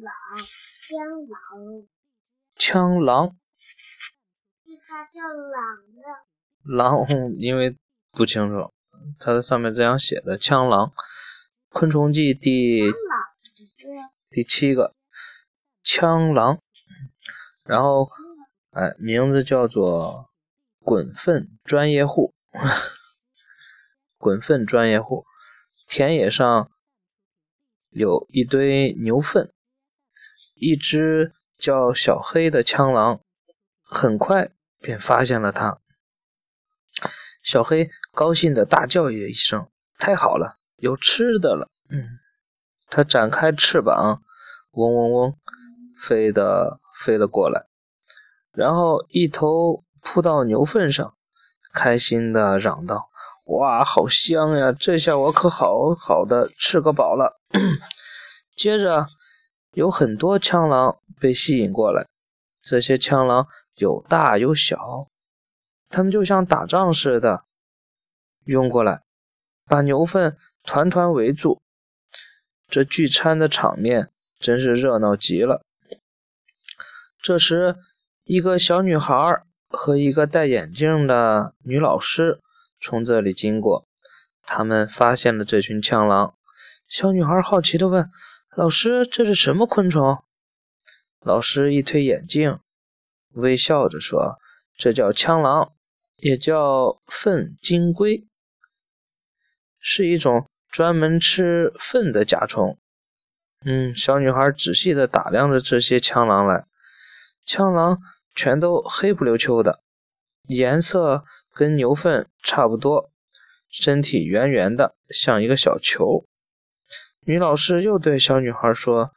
狼，枪狼，枪狼，是它叫狼的。狼，因为不清楚，它的上面这样写的，枪狼，《昆虫记》第第七个，枪狼，然后，哎，名字叫做滚粪专业户，滚粪专业户，田野上有一堆牛粪，一只叫小黑的枪狼很快便发现了它。小黑高兴的大叫一声：“太好了，有吃的了！”嗯，它展开翅膀，嗡嗡嗡，飞的飞了过来，然后一头扑到牛粪上，开心的嚷道：“哇，好香呀！这下我可好好的吃个饱了。”接着，有很多枪狼被吸引过来，这些枪狼有大有小。他们就像打仗似的涌过来，把牛粪团团围住。这聚餐的场面真是热闹极了。这时，一个小女孩和一个戴眼镜的女老师从这里经过，他们发现了这群枪狼。小女孩好奇地问：“老师，这是什么昆虫？”老师一推眼镜，微笑着说：“这叫枪狼。”也叫粪金龟，是一种专门吃粪的甲虫。嗯，小女孩仔细的打量着这些枪狼来，枪狼全都黑不溜秋的，颜色跟牛粪差不多，身体圆圆的，像一个小球。女老师又对小女孩说：“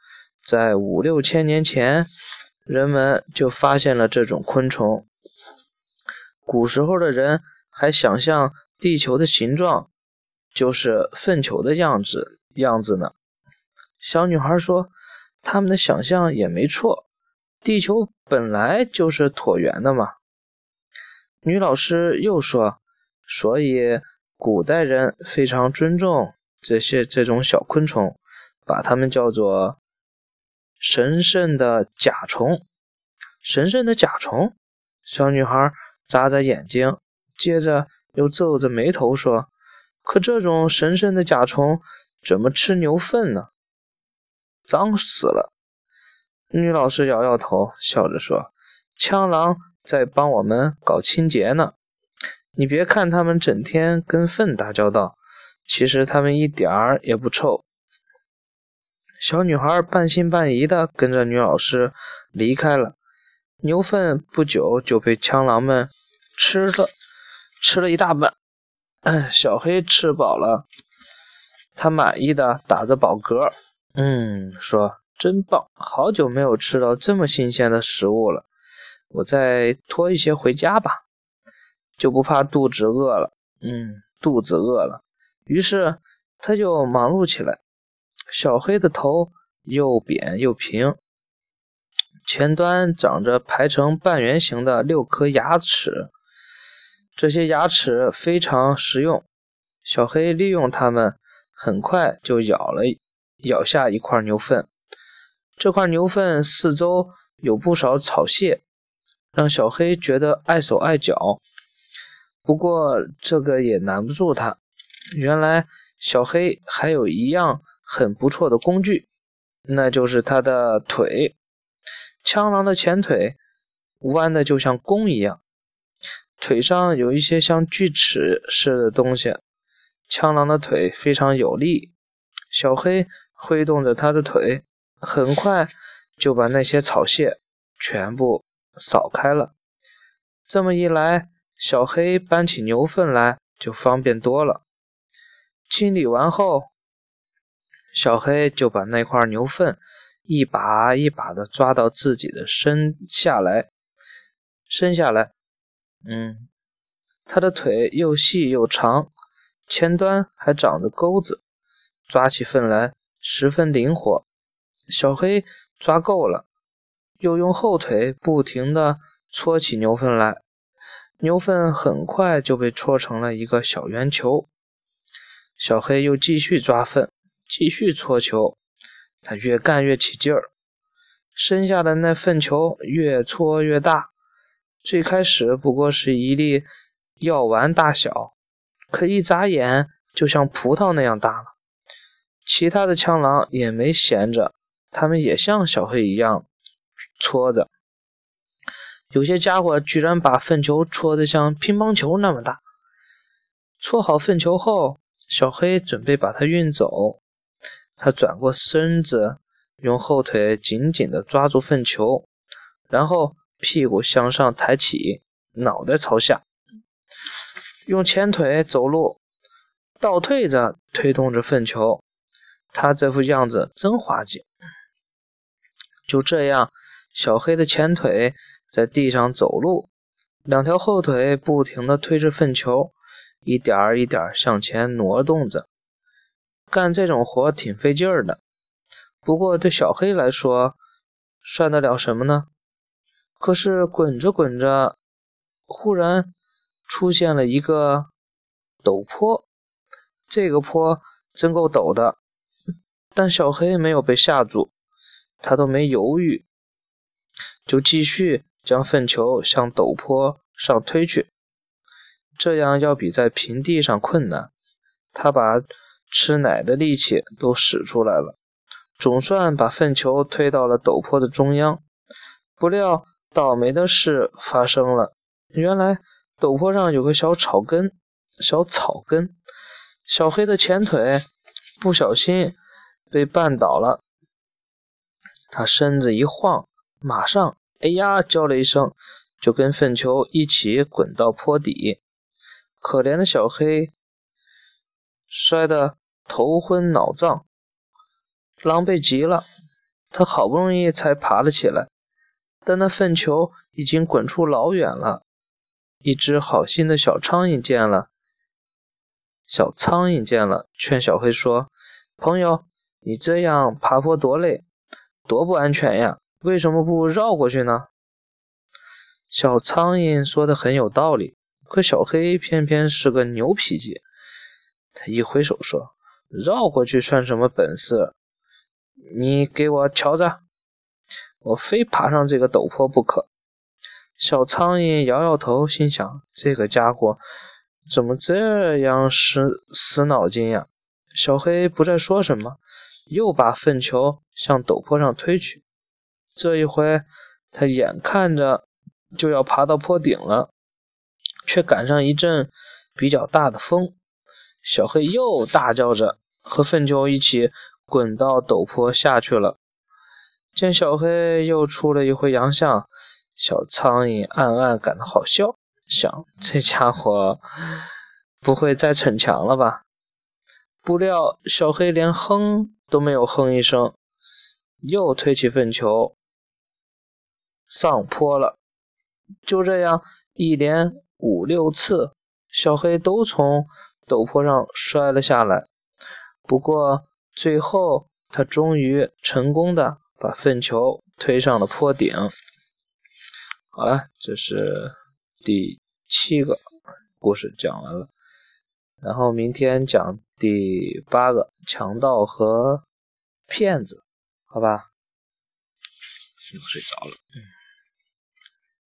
在五六千年前，人们就发现了这种昆虫。”古时候的人还想象地球的形状就是粪球的样子样子呢。小女孩说：“他们的想象也没错，地球本来就是椭圆的嘛。”女老师又说：“所以古代人非常尊重这些这种小昆虫，把它们叫做神圣的甲虫。神圣的甲虫。”小女孩。眨眨眼睛，接着又皱着眉头说：“可这种神圣的甲虫怎么吃牛粪呢？脏死了！”女老师摇摇头，笑着说：“枪狼在帮我们搞清洁呢。你别看他们整天跟粪打交道，其实他们一点儿也不臭。”小女孩半信半疑的跟着女老师离开了。牛粪不久就被枪狼们。吃了，吃了一大半。小黑吃饱了，他满意的打着饱嗝，嗯，说真棒，好久没有吃到这么新鲜的食物了。我再拖一些回家吧，就不怕肚子饿了。嗯，肚子饿了，于是他就忙碌起来。小黑的头又扁又平，前端长着排成半圆形的六颗牙齿。这些牙齿非常实用，小黑利用它们，很快就咬了咬下一块牛粪。这块牛粪四周有不少草屑，让小黑觉得碍手碍脚。不过这个也难不住他。原来小黑还有一样很不错的工具，那就是他的腿。枪狼的前腿弯的就像弓一样。腿上有一些像锯齿似的东西，枪狼的腿非常有力。小黑挥动着他的腿，很快就把那些草屑全部扫开了。这么一来，小黑搬起牛粪来就方便多了。清理完后，小黑就把那块牛粪一把一把的抓到自己的身下来，伸下来。嗯，它的腿又细又长，前端还长着钩子，抓起粪来十分灵活。小黑抓够了，又用后腿不停地搓起牛粪来，牛粪很快就被搓成了一个小圆球。小黑又继续抓粪，继续搓球，他越干越起劲儿，身下的那粪球越搓越大，最开始不过是一粒药丸大小，可一眨眼就像葡萄那样大了。其他的枪狼也没闲着，他们也像小黑一样搓着。有些家伙居然把粪球搓得像乒乓球那么大。搓好粪球后，小黑准备把它运走。他转过身子，用后腿紧紧地抓住粪球，然后屁股向上抬起，脑袋朝下，用前腿走路，倒退着推动着粪球。他这副样子真滑稽。就这样，小黑的前腿在地上走路，两条后腿不停地推着粪球，一点儿一点儿向前挪动着。干这种活挺费劲儿的，不过对小黑来说，算得了什么呢？可是滚着滚着，忽然出现了一个陡坡，这个坡真够陡的。但小黑没有被吓住，他都没犹豫，就继续将粪球向陡坡上推去。这样要比在平地上困难。他把吃奶的力气都使出来了，总算把粪球推到了陡坡的中央。不料倒霉的事发生了，原来陡坡上有个小草根，小草根，小黑的前腿不小心。被绊倒了，他身子一晃，马上“哎呀”叫了一声，就跟粪球一起滚到坡底。可怜的小黑摔得头昏脑胀，狼狈极了。他好不容易才爬了起来，但那粪球已经滚出老远了。一只好心的小苍蝇见了，小苍蝇见了，劝小黑说：“朋友。”你这样爬坡多累，多不安全呀！为什么不绕过去呢？小苍蝇说的很有道理，可小黑偏偏是个牛脾气。他一挥手说：“绕过去算什么本事？你给我瞧着，我非爬上这个陡坡不可。”小苍蝇摇摇头，心想：这个家伙怎么这样死死脑筋呀？小黑不再说什么。又把粪球向陡坡上推去，这一回他眼看着就要爬到坡顶了，却赶上一阵比较大的风，小黑又大叫着和粪球一起滚到陡坡下去了。见小黑又出了一回洋相，小苍蝇暗暗感到好笑，想这家伙不会再逞强了吧？不料小黑连哼。都没有哼一声，又推起粪球上坡了。就这样一连五六次，小黑都从陡坡上摔了下来。不过最后，他终于成功的把粪球推上了坡顶。好了，这是第七个故事讲完了。然后明天讲第八个强盗和骗子，好吧？又睡着了。